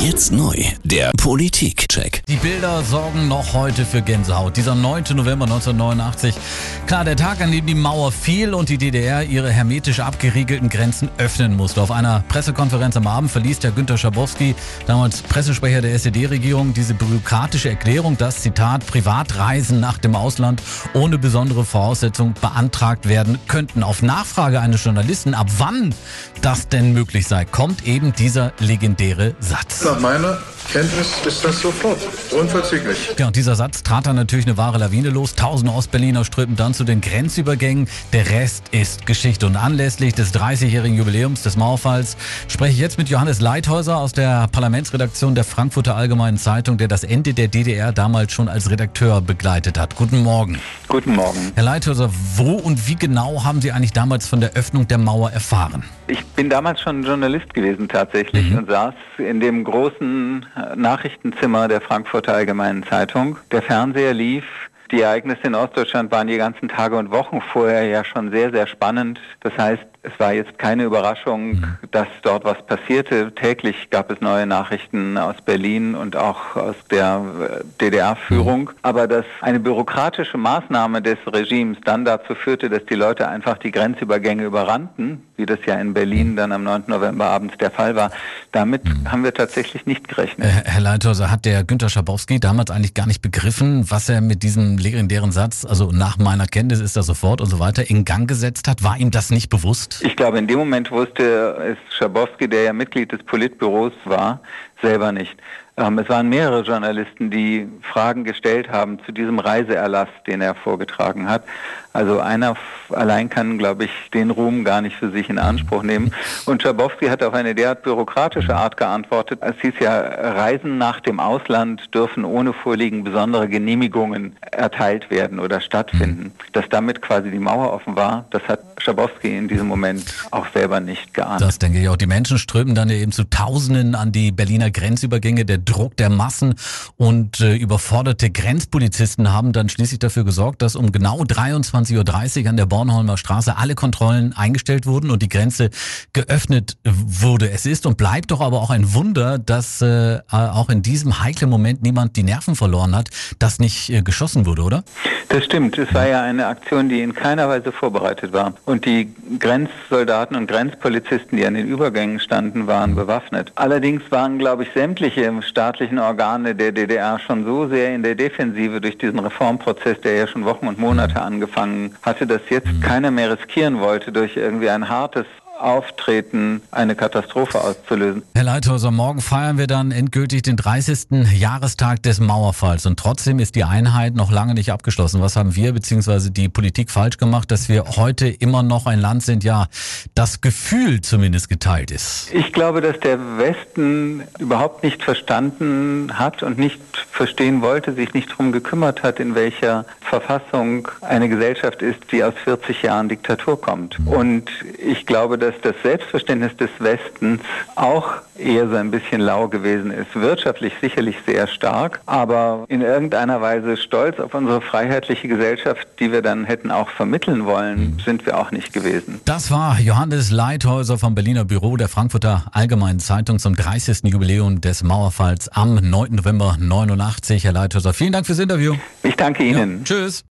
Jetzt neu, der Politik-Check. Die Bilder sorgen noch heute für Gänsehaut. Dieser 9. November 1989. Klar, der Tag, an dem die Mauer fiel und die DDR ihre hermetisch abgeriegelten Grenzen öffnen musste. Auf einer Pressekonferenz am Abend verließ der Günter Schabowski, damals Pressesprecher der SED-Regierung, diese bürokratische Erklärung, dass, Zitat, Privatreisen nach dem Ausland ohne besondere Voraussetzung beantragt werden könnten. Auf Nachfrage eines Journalisten, ab wann das denn möglich sei, kommt eben dieser legendäre Satz. Nach meiner Kenntnis ist das sofort, unverzüglich. Ja, und dieser Satz trat dann natürlich eine wahre Lawine los. Tausende Ostberliner strömten dann zu den Grenzübergängen. Der Rest ist Geschichte. Und anlässlich des 30-jährigen Jubiläums des Mauerfalls spreche ich jetzt mit Johannes Leithäuser aus der Parlamentsredaktion der Frankfurter Allgemeinen Zeitung, der das Ende der DDR damals schon als Redakteur begleitet hat. Guten Morgen. Guten Morgen. Herr Leithäuser, wo und wie genau haben Sie eigentlich damals von der Öffnung der Mauer erfahren? Ich bin damals schon Journalist gewesen tatsächlich Mhm. und saß in dem großen Nachrichtenzimmer der Frankfurter Allgemeinen Zeitung. Der Fernseher lief. Die Ereignisse in Ostdeutschland waren die ganzen Tage und Wochen vorher ja schon sehr, sehr spannend. Das heißt, es war jetzt keine Überraschung, dass dort was passierte. Täglich gab es neue Nachrichten aus Berlin und auch aus der äh, DDR-Führung. Aber dass eine bürokratische Maßnahme des Regimes dann dazu führte, dass die Leute einfach die Grenzübergänge überrannten, wie das ja in Berlin dann am 9. November abends der Fall war, damit haben wir tatsächlich nicht gerechnet. Herr Leithäuser, hat der Günter Schabowski damals eigentlich gar nicht begriffen, was er mit diesem legendären Satz, also nach meiner Kenntnis ist er sofort und so weiter, in Gang gesetzt hat? War ihm das nicht bewusst? Ich glaube, in dem Moment wusste es Schabowski, der ja Mitglied des Politbüros war, selber nicht. Ähm, es waren mehrere Journalisten, die Fragen gestellt haben zu diesem Reiseerlass, den er vorgetragen hat. Also einer allein kann, glaube ich, den Ruhm gar nicht für sich in Anspruch nehmen. Und Schabowski hat auf eine derart bürokratische Art geantwortet. Es hieß ja, Reisen nach dem Ausland dürfen ohne Vorliegen besondere Genehmigungen erteilt werden oder stattfinden. Dass damit quasi die Mauer offen war, das hat Schabowski in diesem Moment auch selber nicht geahnt. Das denke ich auch. Die Menschen strömten dann eben zu Tausenden an die Berliner Grenzübergänge. Der Druck der Massen und äh, überforderte Grenzpolizisten haben dann schließlich dafür gesorgt, dass um genau 23.30 Uhr an der Bornholmer Straße alle Kontrollen eingestellt wurden und die Grenze geöffnet wurde. Es ist und bleibt doch aber auch ein Wunder, dass äh, auch in diesem heiklen Moment niemand die Nerven verloren hat, dass nicht äh, geschossen wurde, oder? Das stimmt. Es war ja eine Aktion, die in keiner Weise vorbereitet war. Und die Grenzsoldaten und Grenzpolizisten, die an den Übergängen standen, waren bewaffnet. Allerdings waren, glaube ich, sämtliche staatlichen Organe der DDR schon so sehr in der Defensive durch diesen Reformprozess, der ja schon Wochen und Monate angefangen hatte, dass jetzt keiner mehr riskieren wollte, durch irgendwie ein hartes Auftreten eine Katastrophe auszulösen. Herr Leithäuser, morgen feiern wir dann endgültig den 30. Jahrestag des Mauerfalls und trotzdem ist die Einheit noch lange nicht abgeschlossen. Was haben wir bzw. die Politik falsch gemacht, dass wir heute immer noch ein Land sind, ja, das Gefühl zumindest geteilt ist? Ich glaube, dass der Westen überhaupt nicht verstanden hat und nicht verstehen wollte, sich nicht darum gekümmert hat, in welcher Verfassung eine Gesellschaft ist, die aus 40 Jahren Diktatur kommt. Und ich glaube, dass das Selbstverständnis des Westens auch eher so ein bisschen lau gewesen ist. Wirtschaftlich sicherlich sehr stark, aber in irgendeiner Weise stolz auf unsere freiheitliche Gesellschaft, die wir dann hätten auch vermitteln wollen, sind wir auch nicht gewesen. Das war Johannes Leithäuser vom Berliner Büro der Frankfurter Allgemeinen Zeitung zum 30. Jubiläum des Mauerfalls am 9. November 89. Herr Leithäuser, vielen Dank fürs Interview. Ich danke Ihnen. Tschüss.